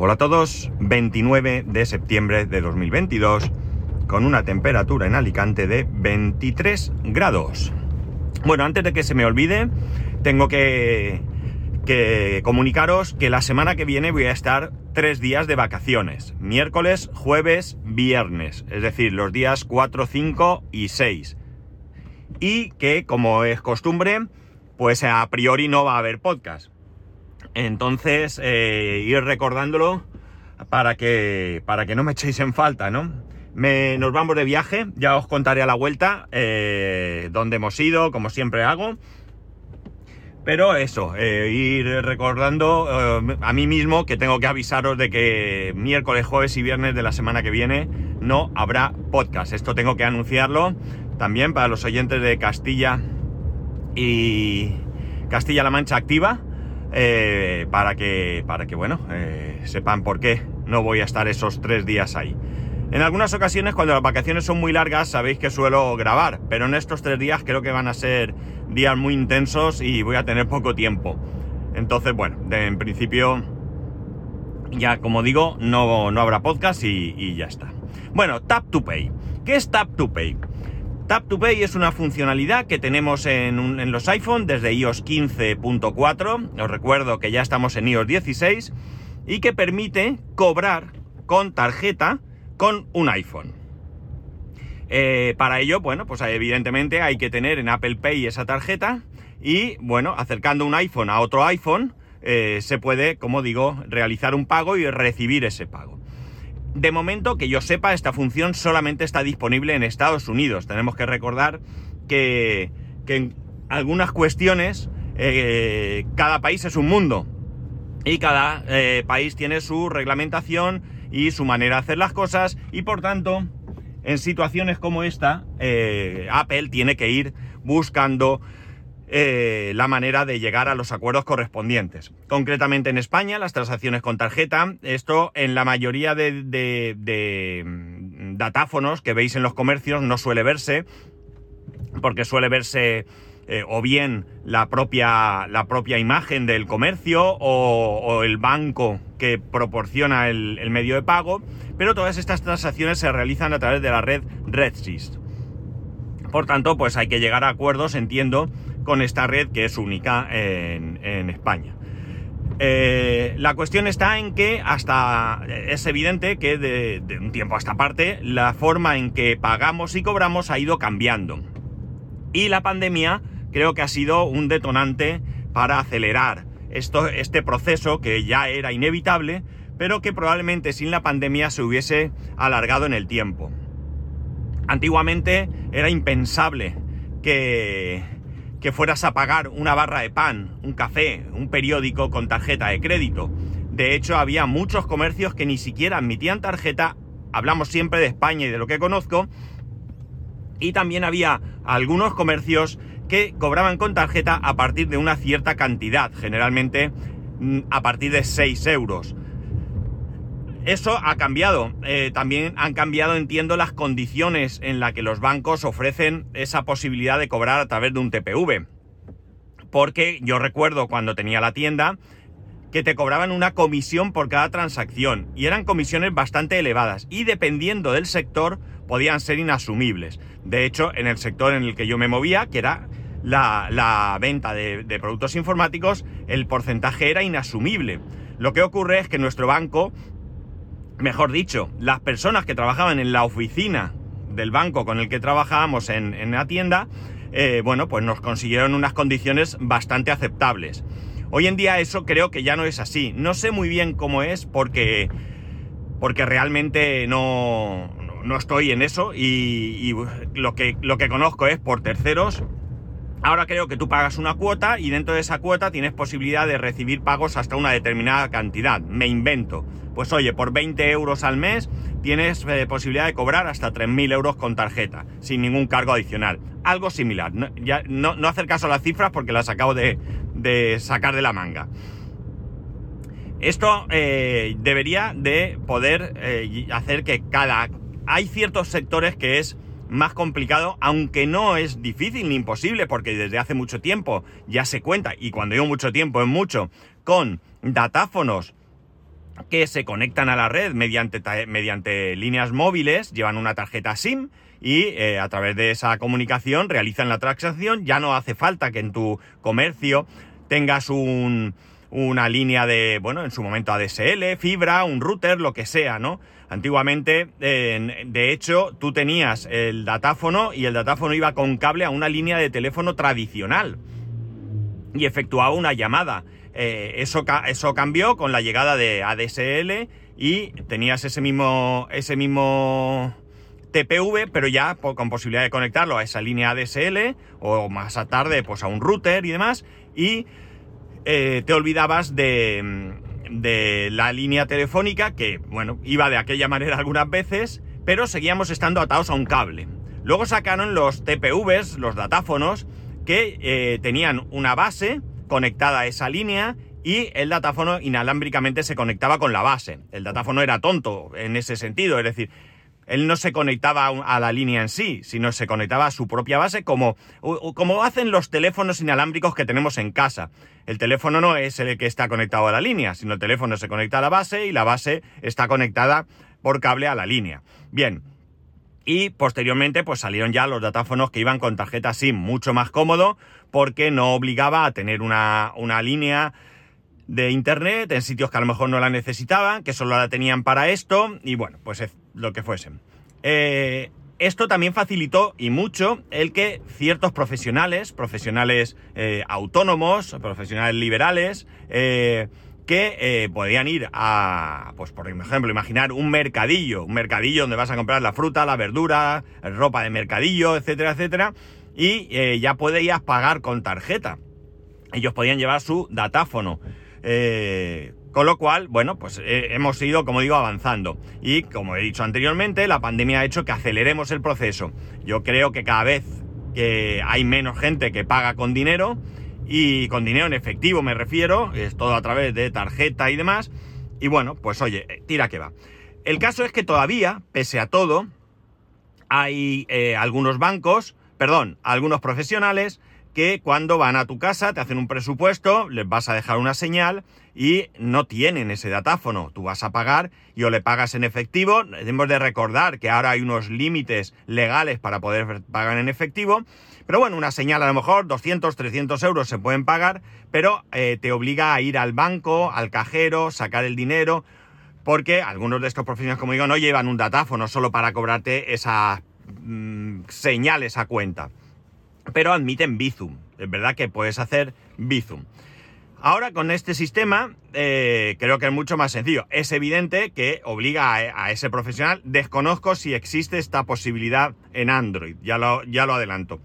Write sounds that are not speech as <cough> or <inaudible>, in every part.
Hola a todos, 29 de septiembre de 2022, con una temperatura en Alicante de 23 grados. Bueno, antes de que se me olvide, tengo que, comunicaros que la semana que viene voy a estar tres días de vacaciones. Miércoles, jueves, viernes. Es decir, los días 4, 5 y 6. Y que, como es costumbre, pues a priori no va a haber podcast. Entonces, eh, ir recordándolo para que, para que no me echéis en falta, ¿no? Me, nos vamos de viaje, ya os contaré a la vuelta eh, dónde hemos ido, como siempre hago. Pero eso, eh, ir recordando a mí mismo que tengo que avisaros de que miércoles, jueves y viernes de la semana que viene no habrá podcast. Esto tengo que anunciarlo también para los oyentes de Castilla y Castilla-La Mancha Activa. Eh, para que, para que, bueno, eh, sepan por qué no voy a estar esos tres días ahí. En algunas ocasiones, cuando las vacaciones son muy largas, sabéis que suelo grabar, pero en estos tres días creo que van a ser días muy intensos y voy a tener poco tiempo. Entonces, bueno, en principio, ya como digo, no, no habrá podcast y, y ya está. Bueno, Tap to Pay. ¿Qué es Tap to Pay? Tap to Pay es una funcionalidad que tenemos en, los iPhone desde iOS 15.4. Os recuerdo que ya estamos en iOS 16 y que permite cobrar con tarjeta con un iPhone. Eh, para ello, bueno, pues evidentemente hay que tener en Apple Pay esa tarjeta y, bueno, acercando un iPhone a otro iPhone, eh, se puede, como digo, realizar un pago y recibir ese pago. De momento, que yo sepa, esta función solamente está disponible en Estados Unidos. Tenemos que recordar que, que en algunas cuestiones eh, cada país es un mundo y cada eh, país tiene su reglamentación y su manera de hacer las cosas y por tanto en situaciones como esta eh, Apple tiene que ir buscando eh, la manera de llegar a los acuerdos correspondientes. Concretamente en España, las transacciones con tarjeta, esto en la mayoría de, de, mm, datáfonos que veis en los comercios no suele verse, porque suele verse eh, o bien la propia, la propia imagen del comercio o, o el banco que proporciona el, el, medio de pago, pero todas estas transacciones se realizan a través de la red RedSys. Por tanto, pues hay que llegar a acuerdos, entiendo, con esta red que es única en, España. Eh, la cuestión está en que hasta es evidente que de, de, un tiempo a esta parte la forma en que pagamos y cobramos ha ido cambiando. Y la pandemia creo que ha sido un detonante para acelerar esto, este proceso que ya era inevitable, pero que probablemente sin la pandemia se hubiese alargado en el tiempo. Antiguamente era impensable que, que fueras a pagar una barra de pan, un café, un periódico con tarjeta de crédito. De hecho, había muchos comercios que ni siquiera admitían tarjeta. Hablamos siempre de España y de lo que conozco. Y también había algunos comercios que cobraban con tarjeta a partir de una cierta cantidad, generalmente mm, a partir de 6 euros. Eso ha cambiado. Eh, también han cambiado, entiendo, las condiciones en las que los bancos ofrecen esa posibilidad de cobrar a través de un TPV. Porque yo recuerdo cuando tenía la tienda que te cobraban una comisión por cada transacción y eran comisiones bastante elevadas y dependiendo del sector podían ser inasumibles. De hecho, en el sector en el que yo me movía, que era la, venta de productos informáticos, el porcentaje era inasumible. Lo que ocurre es que nuestro banco mejor dicho, las personas que trabajaban en la oficina del banco con el que trabajábamos en, en la tienda, eh, bueno, pues nos consiguieron unas condiciones bastante aceptables. Hoy en día eso creo que ya no es así. No sé muy bien cómo es porque, porque realmente no, no estoy en eso y, y lo, que, lo que conozco es por terceros Ahora creo que tú pagas una cuota y dentro de esa cuota tienes posibilidad de recibir pagos hasta una determinada cantidad. Me invento. Pues oye, por 20 euros al mes tienes eh, posibilidad de cobrar hasta 3.000 euros con tarjeta, sin ningún cargo adicional. Algo similar. No, no hacer caso a las cifras porque las acabo de, de sacar de la manga. Esto eh, debería de poder eh, hacer que cada... Hay ciertos sectores que es más complicado, aunque no es difícil ni imposible, porque desde hace mucho tiempo ya se cuenta, y cuando digo mucho tiempo es mucho, con datáfonos que se conectan a la red mediante, mediante líneas móviles, llevan una tarjeta SIM y eh, a través de esa comunicación realizan la transacción. Ya no hace falta que en tu comercio tengas una línea de, bueno, en su momento ADSL, fibra, un router, lo que sea, ¿no? Antiguamente, de hecho, tú tenías el datáfono y el datáfono iba con cable a una línea de teléfono tradicional y efectuaba una llamada. Eh, eso, eso cambió con la llegada de ADSL y tenías ese mismo, ese mismo TPV, pero ya con posibilidad de conectarlo a esa línea ADSL o más tarde pues a un router y demás y eh, te olvidabas de, de la línea telefónica que, bueno, iba de aquella manera algunas veces, pero seguíamos estando atados a un cable. Luego sacaron los TPVs, los datáfonos, que eh, tenían una base conectada a esa línea y el datáfono inalámbricamente se conectaba con la base. El datáfono era tonto en ese sentido, es decir, él no se conectaba a la línea en sí, sino se conectaba a su propia base como, como hacen los teléfonos inalámbricos que tenemos en casa. El teléfono no es el que está conectado a la línea, sino el teléfono se conecta a la base y la base está conectada por cable a la línea. Bien. Y posteriormente pues salieron ya los datáfonos que iban con tarjeta SIM, mucho más cómodo porque no obligaba a tener una, una línea de internet en sitios que a lo mejor no la necesitaban, que solo la tenían para esto, y bueno, pues es lo que fuesen. Eh, esto también facilitó y mucho el que ciertos profesionales, profesionales eh, autónomos, profesionales liberales, eh, que podían ir a, pues por ejemplo, imaginar un mercadillo, un mercadillo donde vas a comprar la fruta, la verdura, ropa de mercadillo, etcétera, etcétera, y ya podías pagar con tarjeta. Ellos podían llevar su datáfono. Eh, con lo cual, bueno, pues eh, hemos ido, como digo, avanzando. Y como he dicho anteriormente, la pandemia ha hecho que aceleremos el proceso. Yo creo que cada vez que hay menos gente que paga con dinero, y con dinero en efectivo me refiero, es todo a través de tarjeta y demás, y bueno, pues oye, eh, tira que va. El caso es que todavía, pese a todo, hay algunos bancos, perdón, algunos profesionales que cuando van a tu casa te hacen un presupuesto, les vas a dejar una señal y no tienen ese datáfono. Tú vas a pagar y o le pagas en efectivo. Debemos de recordar que ahora hay unos límites legales para poder pagar en efectivo. Pero bueno, una señal a lo mejor 200, 300 euros se pueden pagar, pero eh, te obliga a ir al banco, al cajero, sacar el dinero, porque algunos de estos profesionales, como digo, no llevan un datáfono solo para cobrarte esa mm, señal, esa cuenta pero admiten Bizum. Es verdad que puedes hacer Bizum. Ahora con este sistema eh, creo que es mucho más sencillo. Es evidente que obliga a, ese profesional. Desconozco si existe esta posibilidad en Android, ya lo, ya lo adelanto.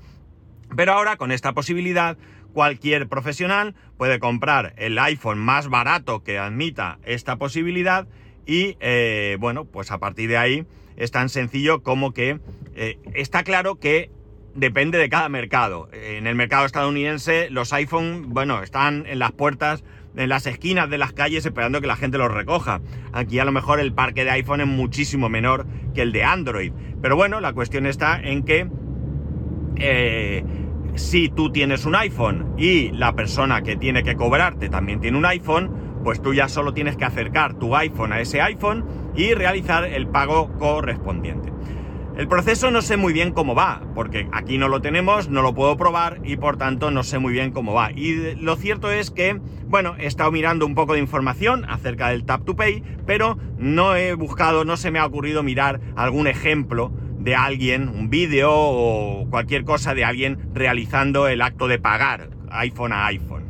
Pero ahora con esta posibilidad cualquier profesional puede comprar el iPhone más barato que admita esta posibilidad y eh, bueno, pues a partir de ahí es tan sencillo como que eh, está claro que depende de cada mercado. En el mercado estadounidense los iPhone, bueno, están en las puertas, en las esquinas de las calles esperando que la gente los recoja. Aquí a lo mejor el parque de iPhone es muchísimo menor que el de Android. Pero bueno, la cuestión está en que eh, si tú tienes un iPhone y la persona que tiene que cobrarte también tiene un iPhone, pues tú ya solo tienes que acercar tu iPhone a ese iPhone y realizar el pago correspondiente. El proceso no sé muy bien cómo va, porque aquí no lo tenemos, no lo puedo probar y por tanto no sé muy bien cómo va. Y lo cierto es que, bueno, he estado mirando un poco de información acerca del Tap to Pay, pero no he buscado, no se me ha ocurrido mirar algún ejemplo de alguien, un vídeo o cualquier cosa de alguien realizando el acto de pagar iPhone a iPhone.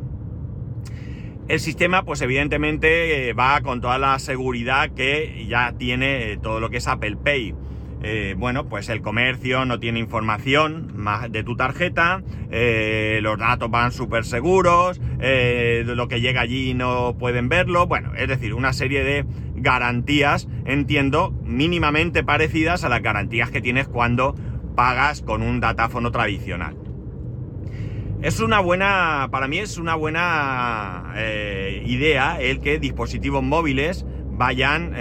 El sistema, pues evidentemente eh, va con toda la seguridad que ya tiene eh, todo lo que es Apple Pay. Eh, bueno, pues el comercio no tiene información de tu tarjeta, eh, los datos van súper seguros, eh, lo que llega allí no pueden verlo, bueno, es decir, una serie de garantías, entiendo, mínimamente parecidas a las garantías que tienes cuando pagas con un datáfono tradicional. Es una buena, para mí es una buena idea el que dispositivos móviles vayan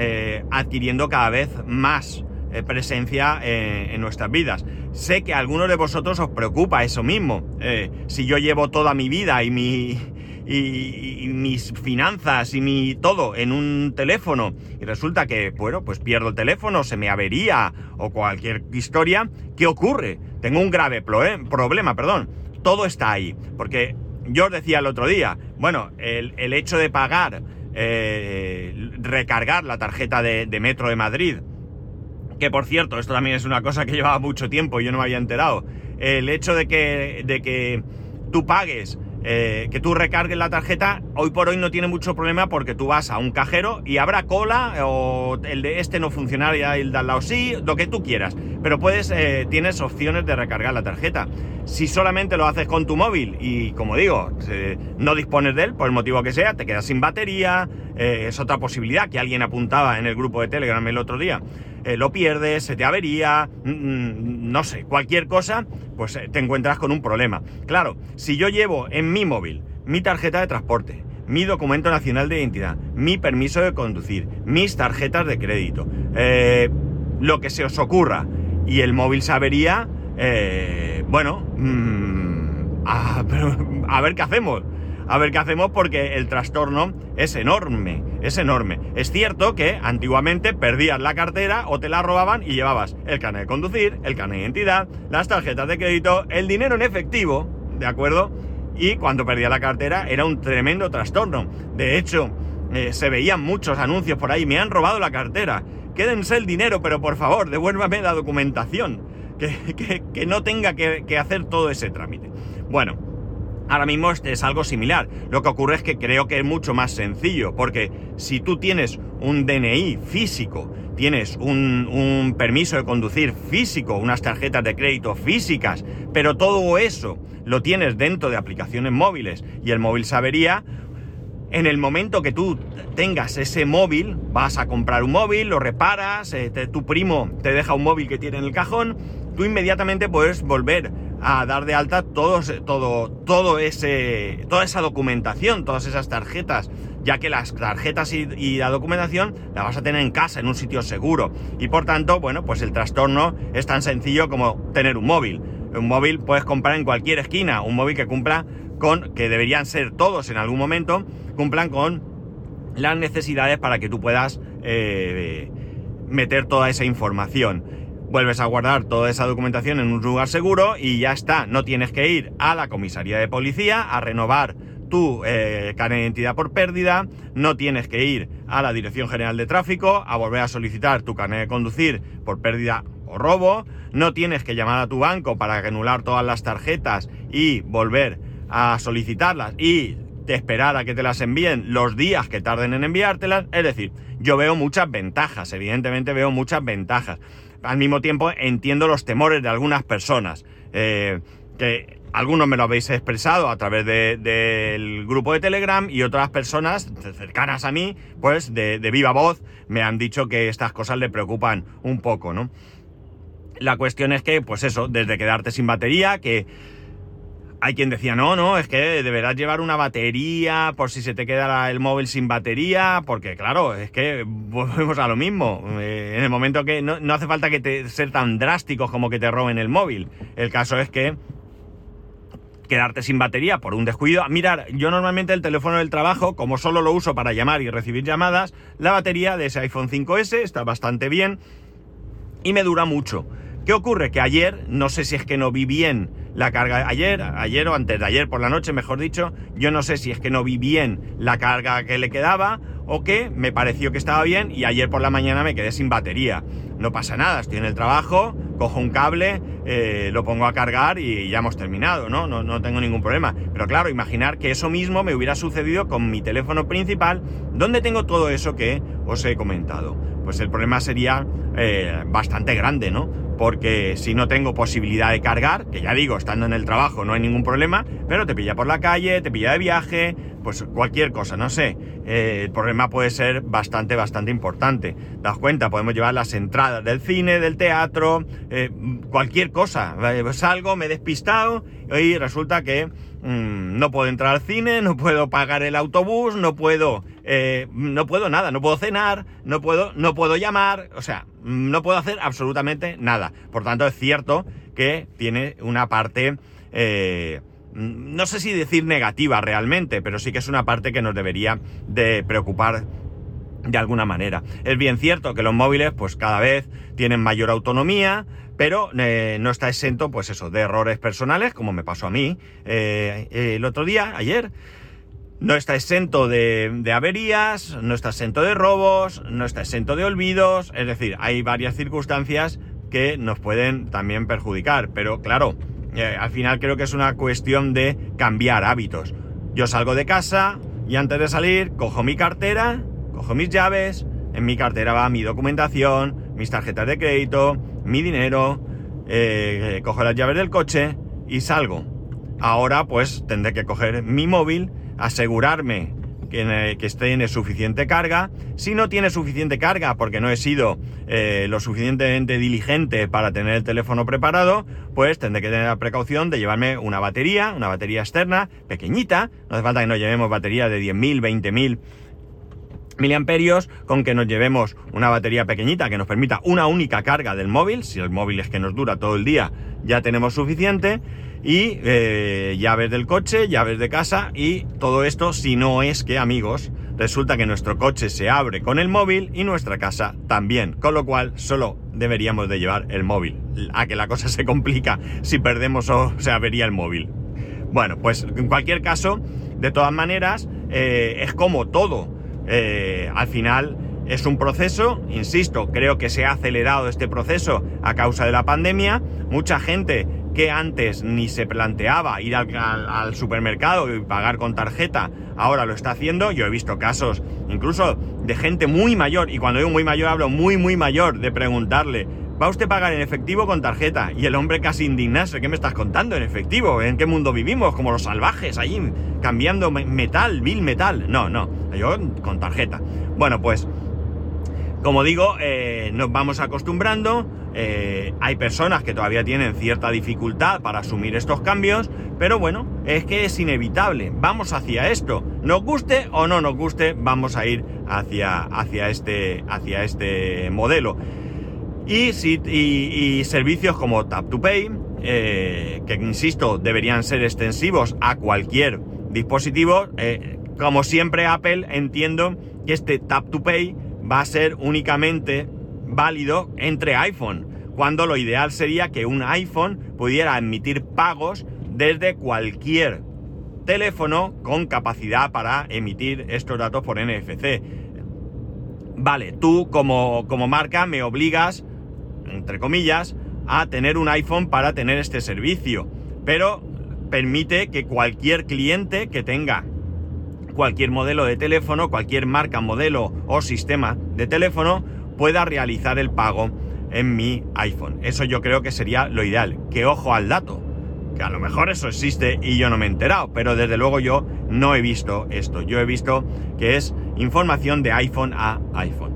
adquiriendo cada vez más presencia eh, en nuestras vidas. Sé que a algunos de vosotros os preocupa eso mismo. Eh, si yo llevo toda mi vida y mi, y, mis finanzas y mi todo en un teléfono y resulta que, bueno, pues pierdo el teléfono, se me avería o cualquier historia, ¿qué ocurre? Tengo un grave problema, perdón. Todo está ahí. Porque yo os decía el otro día, bueno, el, hecho de pagar, eh, recargar la tarjeta de Metro de Madrid, que por cierto, esto también es una cosa que llevaba mucho tiempo y yo no me había enterado. El hecho de que, de que tú pagues eh, que tú recargues la tarjeta, hoy por hoy no tiene mucho problema porque tú vas a un cajero y habrá cola o el de este no funcionaría, el de al lado sí, lo que tú quieras. Pero puedes, eh, tienes opciones de recargar la tarjeta. Si solamente lo haces con tu móvil y, como digo, no dispones de él por el motivo que sea, te quedas sin batería, eh, es otra posibilidad que alguien apuntaba en el grupo de Telegram el otro día. Lo pierdes, se te avería, mm, mm, no sé, cualquier cosa, pues te encuentras con un problema. Claro, si yo llevo en mi móvil mi tarjeta de transporte, mi documento nacional de identidad, mi permiso de conducir, mis tarjetas de crédito, eh, lo que se os ocurra, y el móvil sabería, eh, bueno, mm, a <laughs> ver qué hacemos a ver qué hacemos porque el trastorno es enorme, es enorme. Es cierto que antiguamente perdías la cartera o te la robaban y llevabas el carnet de conducir, el carnet de identidad, las tarjetas de crédito, el dinero en efectivo, ¿de acuerdo? Y cuando perdía la cartera era un tremendo trastorno. De hecho, eh, se veían muchos anuncios por ahí, me han robado la cartera, quédense el dinero, pero por favor, devuélvame la documentación, que, no tenga que hacer todo ese trámite. Bueno, Ahora mismo es algo similar. Lo que ocurre es que creo que es mucho más sencillo, porque si tú tienes un DNI físico, tienes un, permiso de conducir físico, unas tarjetas de crédito físicas, pero todo eso lo tienes dentro de aplicaciones móviles y el móvil sabería, en el momento que tú tengas ese móvil, vas a comprar un móvil, lo reparas, eh, tu primo te deja un móvil que tiene en el cajón, tú inmediatamente puedes volver a dar de alta todo, todo, ese, toda esa documentación, todas esas tarjetas, ya que las tarjetas y, la documentación la vas a tener en casa, en un sitio seguro. Y por tanto, bueno, pues el trastorno es tan sencillo como tener un móvil. Un móvil puedes comprar en cualquier esquina, un móvil que cumpla con, que deberían ser todos en algún momento, cumplan con las necesidades para que tú puedas eh, meter toda esa información vuelves a guardar toda esa documentación en un lugar seguro y ya está. No tienes que ir a la comisaría de policía a renovar tu eh, carnet de identidad por pérdida, no tienes que ir a la Dirección General de Tráfico a volver a solicitar tu carnet de conducir por pérdida o robo, no tienes que llamar a tu banco para anular todas las tarjetas y volver a solicitarlas y te esperar a que te las envíen los días que tarden en enviártelas. Es decir, yo veo muchas ventajas, evidentemente veo muchas ventajas al mismo tiempo entiendo los temores de algunas personas, eh, que algunos me lo habéis expresado a través del grupo de Telegram y otras personas cercanas a mí, pues de, de, viva voz, me han dicho que estas cosas le preocupan un poco, ¿no? La cuestión es que, pues eso, desde quedarte sin batería, que hay quien decía, no, no, es que deberás llevar una batería por si se te queda el móvil sin batería, porque claro, es que volvemos a lo mismo. Eh, en el momento que no, hace falta que te, ser tan drásticos como que te roben el móvil. El caso es que quedarte sin batería por un descuido. Mirar, yo normalmente el teléfono del trabajo, como solo lo uso para llamar y recibir llamadas, la batería de ese iPhone 5S está bastante bien y me dura mucho. ¿Qué ocurre? Que ayer, no sé si es que no vi bien la carga, ayer, ayer o antes de ayer por la noche, mejor dicho, yo no sé si es que no vi bien la carga que le quedaba o que me pareció que estaba bien y ayer por la mañana me quedé sin batería. No pasa nada, estoy en el trabajo, cojo un cable, eh, lo pongo a cargar y ya hemos terminado, ¿no? ¿no? No tengo ningún problema. Pero claro, imaginar que eso mismo me hubiera sucedido con mi teléfono principal, donde tengo todo eso que os he comentado. Pues el problema sería eh, bastante grande, ¿no? porque si no tengo posibilidad de cargar, que ya digo, estando en el trabajo no hay ningún problema, pero te pilla por la calle, te pilla de viaje, pues cualquier cosa, no sé. Eh, el problema puede ser bastante, bastante importante. Daos cuenta, podemos llevar las entradas del cine, del teatro, eh, cualquier cosa. Salgo, me he despistado y resulta que mm, no puedo entrar al cine, no puedo pagar el autobús, no puedo, eh, no puedo nada, no puedo cenar, no puedo, no puedo llamar, o sea, no puedo hacer absolutamente nada. Por tanto, es cierto que tiene una parte mm, no sé si decir negativa realmente, pero sí que es una parte que nos debería de preocupar de alguna manera. Es bien cierto que los móviles pues cada vez tienen mayor autonomía, pero eh, no está exento pues eso, de errores personales, como me pasó a mí eh, el otro día, ayer. No está exento de, averías, no está exento de robos, no está exento de olvidos, es decir, hay varias circunstancias que nos pueden también perjudicar, pero claro, eh, al final creo que es una cuestión de cambiar hábitos. Yo salgo de casa y antes de salir cojo mi cartera, cojo mis llaves, en mi cartera va mi documentación, mis tarjetas de crédito, mi dinero, eh, cojo las llaves del coche y salgo. Ahora pues tendré que coger mi móvil asegurarme que, que tiene suficiente carga. Si no tiene suficiente carga porque no he sido eh, lo suficientemente diligente para tener el teléfono preparado, pues tendré que tener la precaución de llevarme una batería, una batería externa, pequeñita. No hace falta que nos llevemos batería de 10.000, 20.000 miliamperios con que nos llevemos una batería pequeñita que nos permita una única carga del móvil, si el móvil es que nos dura todo el día ya tenemos suficiente y eh, llaves del coche, llaves de casa y todo esto si no es que amigos, resulta que nuestro coche se abre con el móvil y nuestra casa también, con lo cual solo deberíamos de llevar el móvil, a que la cosa <laughs> se complica si perdemos o se avería el móvil. Bueno, pues en cualquier caso, de todas maneras, eh, es como todo. Eh, al final es un proceso, insisto, creo que se ha acelerado este proceso a causa de la pandemia. Mucha gente que antes ni se planteaba ir al, supermercado y pagar con tarjeta, ahora lo está haciendo. Yo he visto casos incluso de gente muy mayor, y cuando digo muy mayor hablo muy muy mayor, de preguntarle, ¿va usted a pagar en efectivo con tarjeta? Y el hombre casi indignarse, ¿qué me estás contando en efectivo? ¿En qué mundo vivimos? Como los salvajes allí, cambiando metal, mil metal. No, no, yo con tarjeta. Bueno, pues como digo, eh, nos vamos acostumbrando, eh, hay personas que todavía tienen cierta dificultad para asumir estos cambios, pero bueno, es que es inevitable, vamos hacia esto, nos guste o no nos guste, vamos a ir hacia, hacia, este, hacia este modelo. Y, y, servicios como Tap to Pay, eh, que insisto, deberían ser extensivos a cualquier dispositivo, como siempre Apple entiendo que este Tap to Pay va a ser únicamente válido entre iPhone, cuando lo ideal sería que un iPhone pudiera emitir pagos desde cualquier teléfono con capacidad para emitir estos datos por NFC. Vale, tú como, como marca me obligas, entre comillas, a tener un iPhone para tener este servicio, pero permite que cualquier cliente que tenga cualquier modelo de teléfono, cualquier marca, modelo o sistema de teléfono pueda realizar el pago en mi iPhone. Eso yo creo que sería lo ideal. Que ojo al dato. Que a lo mejor eso existe y yo no me he enterado, pero desde luego yo no he visto esto. Yo he visto que es información de iPhone a iPhone.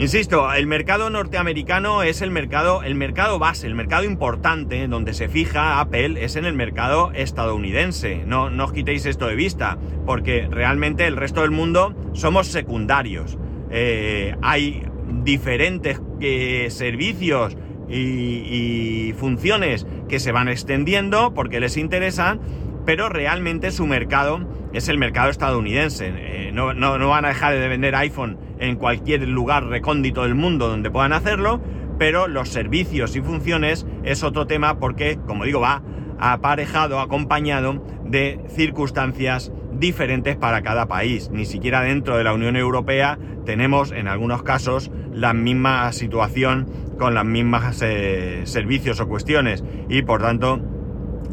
Insisto, el mercado norteamericano es el mercado, el mercado base, el mercado importante donde se fija Apple es en el mercado estadounidense. No, no os quitéis esto de vista, porque realmente el resto del mundo somos secundarios. Eh, hay diferentes eh, servicios y, funciones que se van extendiendo porque les interesan, pero realmente su mercado es el mercado estadounidense. Eh, no, no van a dejar de vender iPhone en cualquier lugar recóndito del mundo donde puedan hacerlo, pero los servicios y funciones es otro tema porque, como digo, va aparejado, acompañado de circunstancias diferentes para cada país. Ni siquiera dentro de la Unión Europea tenemos en algunos casos la misma situación con las mismas eh, servicios o cuestiones y por tanto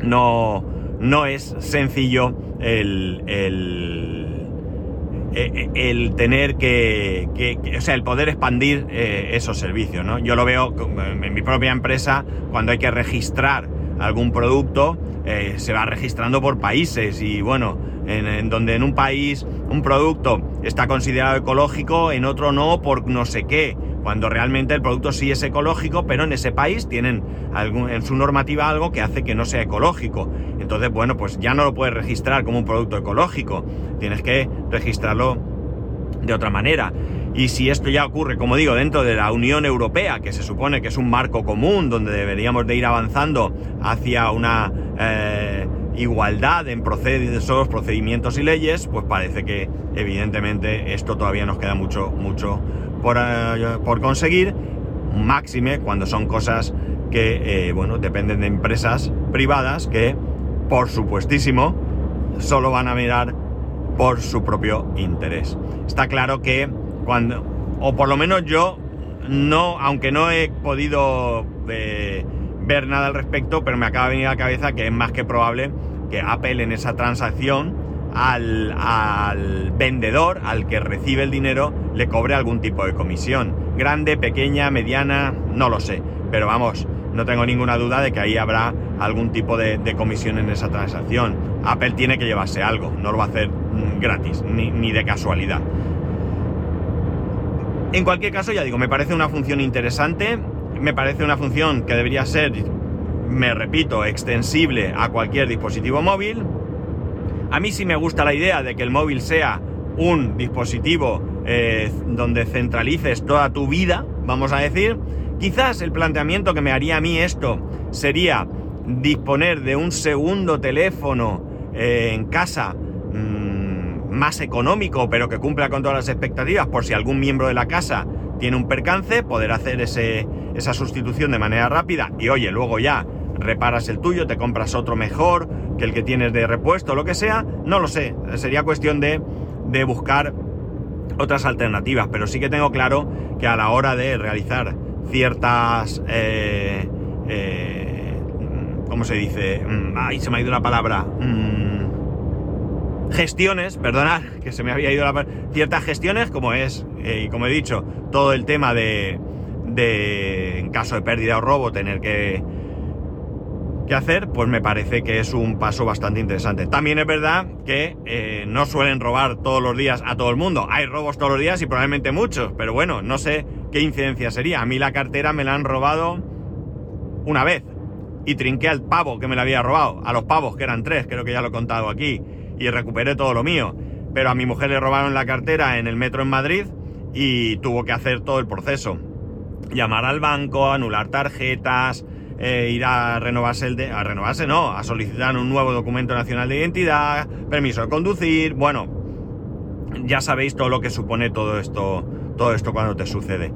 no, no es sencillo el eh, eh, el tener que, o sea, el poder expandir eh, esos servicios, ¿no? Yo lo veo en mi propia empresa, cuando hay que registrar algún producto, se va registrando por países y bueno, en, donde en un país un producto está considerado ecológico, en otro no, por no sé qué cuando realmente el producto sí es ecológico, pero en ese país tienen en su normativa algo que hace que no sea ecológico. Entonces, bueno, pues ya no lo puedes registrar como un producto ecológico, tienes que registrarlo de otra manera. Y si esto ya ocurre, como digo, dentro de la Unión Europea, que se supone que es un marco común donde deberíamos de ir avanzando hacia una eh, igualdad en procesos, procedimientos y leyes, pues parece que evidentemente esto todavía nos queda mucho, mucho por, eh, por conseguir, máxime cuando son cosas que, eh, bueno, dependen de empresas privadas que, por supuestísimo, solo van a mirar por su propio interés. Está claro que cuando, o por lo menos yo, no, aunque no he podido eh, ver nada al respecto, pero me acaba de venir a la cabeza que es más que probable que Apple en esa transacción al, vendedor, al que recibe el dinero, le cobre algún tipo de comisión. Grande, pequeña, mediana, no lo sé. Pero vamos, no tengo ninguna duda de que ahí habrá algún tipo de, comisión en esa transacción. Apple tiene que llevarse algo, no lo va a hacer mm, gratis, ni de casualidad. En cualquier caso, ya digo, me parece una función interesante, me parece una función que debería ser, me repito, extensible a cualquier dispositivo móvil. A mí sí me gusta la idea de que el móvil sea un dispositivo eh, donde centralices toda tu vida, vamos a decir. Quizás el planteamiento que me haría a mí esto sería disponer de un segundo teléfono eh, en casa mmm, más económico, pero que cumpla con todas las expectativas, por si algún miembro de la casa tiene un percance, poder hacer ese, esa sustitución de manera rápida y oye, luego ya reparas el tuyo, te compras otro mejor que el que tienes de repuesto, lo que sea, no lo sé, sería cuestión de, de buscar otras alternativas, pero sí que tengo claro que a la hora de realizar ciertas... Eh, eh, ¿Cómo se dice? Ay, se me ha ido la palabra. Mm, gestiones, perdonad, <laughs> que se me había ido la palabra. Ciertas gestiones, como es, eh, y como he dicho, todo el tema de, de, en caso de pérdida o robo, tener que, que hacer, pues me parece que es un paso bastante interesante. También es verdad que eh, no suelen robar todos los días a todo el mundo. Hay robos todos los días y probablemente muchos, pero bueno, no sé qué incidencia sería. A mí la cartera me la han robado una vez y trinqué al pavo que me la había robado, a los pavos que eran tres, creo que ya lo he contado aquí, y recuperé todo lo mío. Pero a mi mujer le robaron la cartera en el metro en Madrid y tuvo que hacer todo el proceso. Llamar al banco, anular tarjetas, eh, ir a renovarse el de, a renovarse no, a solicitar un nuevo documento nacional de identidad, permiso de conducir, bueno, ya sabéis todo lo que supone todo esto, todo esto cuando te sucede.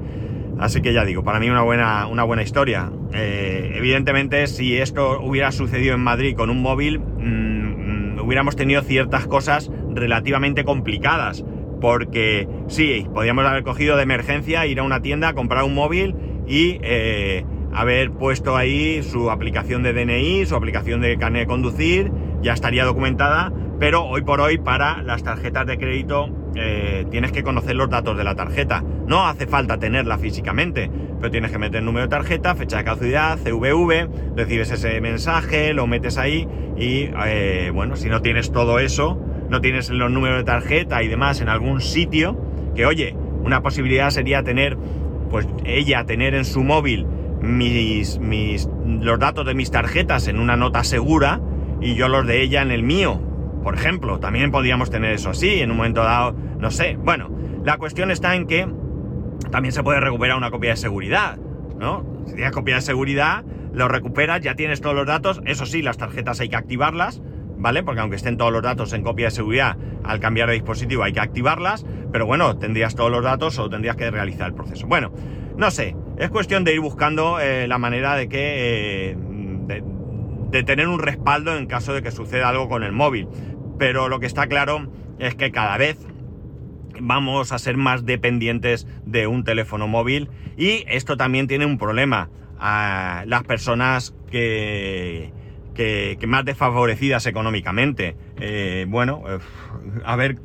Así que ya digo, para mí una buena, una buena historia. Eh, evidentemente, si esto hubiera sucedido en Madrid con un móvil, mmm, hubiéramos tenido ciertas cosas relativamente complicadas. Porque sí, podríamos haber cogido de emergencia, ir a una tienda, comprar un móvil y eh, haber puesto ahí su aplicación de DNI, su aplicación de carnet de conducir, ya estaría documentada, pero hoy por hoy para las tarjetas de crédito eh, tienes que conocer los datos de la tarjeta. No hace falta tenerla físicamente, pero tienes que meter el número de tarjeta, fecha de caducidad, CVV, recibes ese mensaje, lo metes ahí y eh, bueno, si no tienes todo eso, no tienes los números de tarjeta y demás en algún sitio, que oye, una posibilidad sería tener, pues ella tener en su móvil mis, mis, los datos de mis tarjetas en una nota segura y yo los de ella en el mío. Por ejemplo, también podríamos tener eso así, en un momento dado, no sé. Bueno, la cuestión está en que también se puede recuperar una copia de seguridad, ¿no? Si tienes copia de seguridad, lo recuperas, ya tienes todos los datos, eso sí, las tarjetas hay que activarlas, ¿vale? Porque aunque estén todos los datos en copia de seguridad, al cambiar de dispositivo hay que activarlas, pero bueno, tendrías todos los datos o tendrías que realizar el proceso. Bueno, no sé, es cuestión de ir buscando eh, la manera de que... Eh, de, tener un respaldo en caso de que suceda algo con el móvil. Pero lo que está claro es que cada vez vamos a ser más dependientes de un teléfono móvil y esto también tiene un problema. a las personas que, que, que, más desfavorecidas económicamente. Eh, bueno, a ver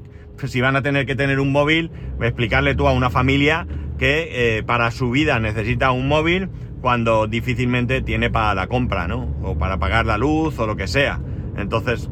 si van a tener que tener un móvil, explicarle tú a una familia que eh, para su vida necesita un móvil cuando difícilmente tiene para la compra, ¿no? O para pagar la luz o lo que sea. Entonces,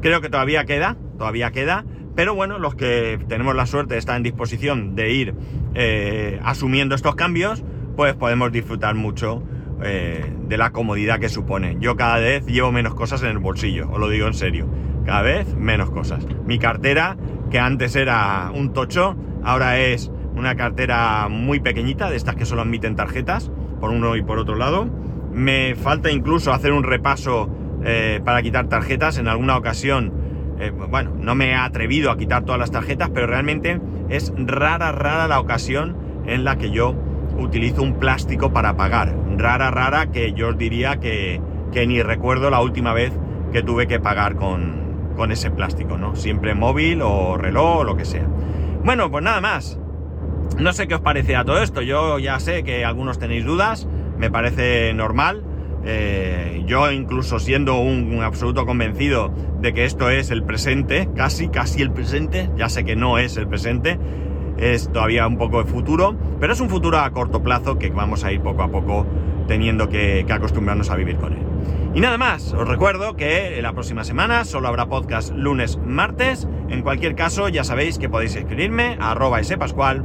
creo que todavía queda, todavía queda, pero bueno, los que tenemos la suerte de estar en disposición de ir eh, asumiendo estos cambios, pues podemos disfrutar mucho eh, de la comodidad que supone. Yo cada vez llevo menos cosas en el bolsillo, os lo digo en serio, cada vez menos cosas. Mi cartera, que antes era un tocho, ahora es una cartera muy pequeñita, de estas que solo admiten tarjetas, por uno y por otro lado. Me falta incluso hacer un repaso eh, para quitar tarjetas. En alguna ocasión, eh, bueno, no me he atrevido a quitar todas las tarjetas, pero realmente es rara, rara la ocasión en la que yo utilizo un plástico para pagar. Rara, rara que yo os diría que, que ni recuerdo la última vez que tuve que pagar con, con ese plástico, ¿no? Siempre móvil o reloj o lo que sea. Bueno, pues nada más. No sé qué os parece a todo esto. Yo ya sé que algunos tenéis dudas. Me parece normal. Eh, yo incluso siendo un, absoluto convencido de que esto es el presente, casi, casi el presente, ya sé que no es el presente, es todavía un poco de futuro, pero es un futuro a corto plazo que vamos a ir poco a poco teniendo que, acostumbrarnos a vivir con él. Y nada más, os recuerdo que la próxima semana solo habrá podcast lunes, martes. En cualquier caso, ya sabéis que podéis escribirme a arroba spascual,